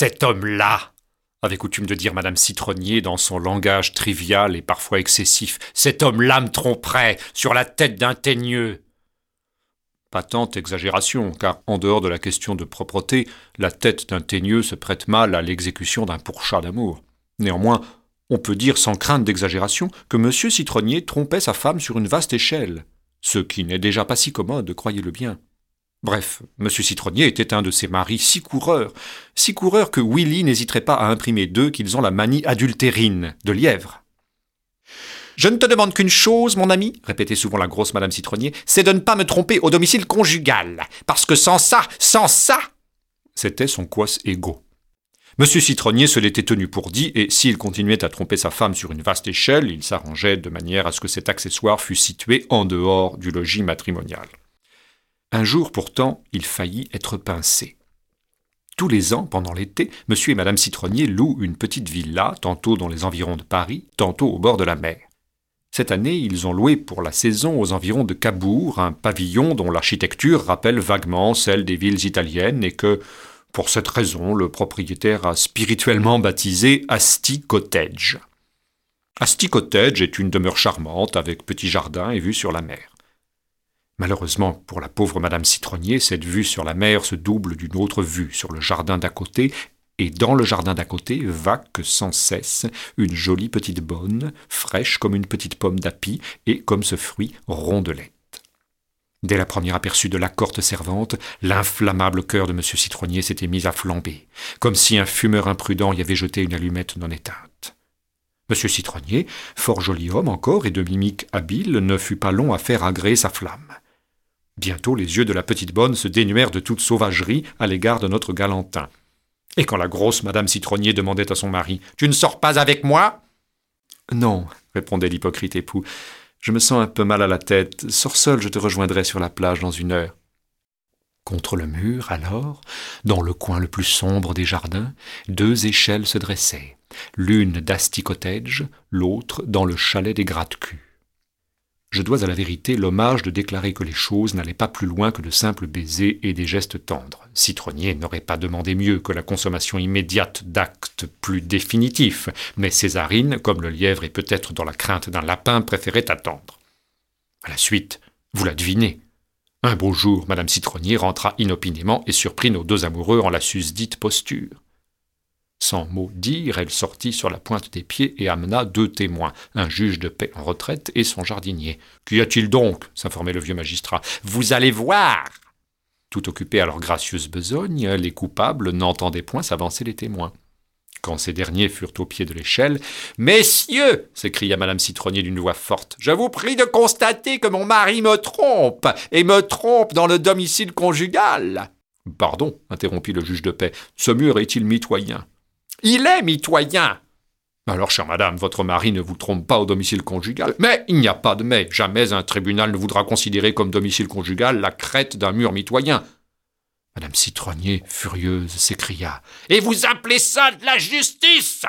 Cet homme-là avait coutume de dire Madame Citronnier dans son langage trivial et parfois excessif. Cet homme-là me tromperait sur la tête d'un teigneux. Patente exagération, car en dehors de la question de propreté, la tête d'un teigneux se prête mal à l'exécution d'un pourchat d'amour. Néanmoins, on peut dire sans crainte d'exagération que M. Citronnier trompait sa femme sur une vaste échelle, ce qui n'est déjà pas si commode, croyez-le bien. Bref, M. Citronnier était un de ces maris si coureurs, si coureurs que Willy n'hésiterait pas à imprimer d'eux qu'ils ont la manie adultérine de lièvre. Je ne te demande qu'une chose, mon ami, répétait souvent la grosse Madame Citronnier, c'est de ne pas me tromper au domicile conjugal, parce que sans ça, sans ça C'était son quos ego. Monsieur Citronnier se l'était tenu pour dit, et s'il continuait à tromper sa femme sur une vaste échelle, il s'arrangeait de manière à ce que cet accessoire fût situé en dehors du logis matrimonial. Un jour pourtant, il faillit être pincé. Tous les ans, pendant l'été, monsieur et madame Citronnier louent une petite villa, tantôt dans les environs de Paris, tantôt au bord de la mer. Cette année, ils ont loué pour la saison aux environs de Cabourg un pavillon dont l'architecture rappelle vaguement celle des villes italiennes et que, pour cette raison, le propriétaire a spirituellement baptisé Asti Cottage. Asti Cottage est une demeure charmante avec petit jardin et vue sur la mer. Malheureusement pour la pauvre Madame Citronnier, cette vue sur la mer se double d'une autre vue sur le jardin d'à côté, et dans le jardin d'à côté vaque sans cesse une jolie petite bonne, fraîche comme une petite pomme d'api, et comme ce fruit, rondelette. Dès la première aperçu de la corte servante, l'inflammable cœur de M. Citronnier s'était mis à flamber, comme si un fumeur imprudent y avait jeté une allumette non éteinte. M. Citronnier, fort joli homme encore et de mimique habile, ne fut pas long à faire agréer sa flamme. Bientôt les yeux de la petite bonne se dénuèrent de toute sauvagerie à l'égard de notre galantin. Et quand la grosse Madame Citronnier demandait à son mari Tu ne sors pas avec moi Non, répondait l'hypocrite époux. Je me sens un peu mal à la tête. Sors seul, je te rejoindrai sur la plage dans une heure. Contre le mur, alors, dans le coin le plus sombre des jardins, deux échelles se dressaient, l'une d'Asti Cottage, l'autre dans le chalet des gratte-culs. Je dois à la vérité l'hommage de déclarer que les choses n'allaient pas plus loin que de simples baisers et des gestes tendres. Citronnier n'aurait pas demandé mieux que la consommation immédiate d'actes plus définitifs, mais Césarine, comme le lièvre est peut-être dans la crainte d'un lapin, préférait attendre. À la suite, vous la devinez. Un beau jour, Madame Citronnier rentra inopinément et surprit nos deux amoureux en la susdite posture. Sans mot dire, elle sortit sur la pointe des pieds et amena deux témoins, un juge de paix en retraite et son jardinier. Qu'y a-t-il donc? s'informait le vieux magistrat. Vous allez voir Tout occupés à leur gracieuse besogne, les coupables n'entendaient point s'avancer les témoins. Quand ces derniers furent au pied de l'échelle, Messieurs s'écria madame Citronnier d'une voix forte, je vous prie de constater que mon mari me trompe, et me trompe dans le domicile conjugal. Pardon, interrompit le juge de paix, ce mur est-il mitoyen? Il est mitoyen. Alors, chère madame, votre mari ne vous trompe pas au domicile conjugal. Mais il n'y a pas de mais. Jamais un tribunal ne voudra considérer comme domicile conjugal la crête d'un mur mitoyen. Madame Citronnier, furieuse, s'écria. Et vous appelez ça de la justice?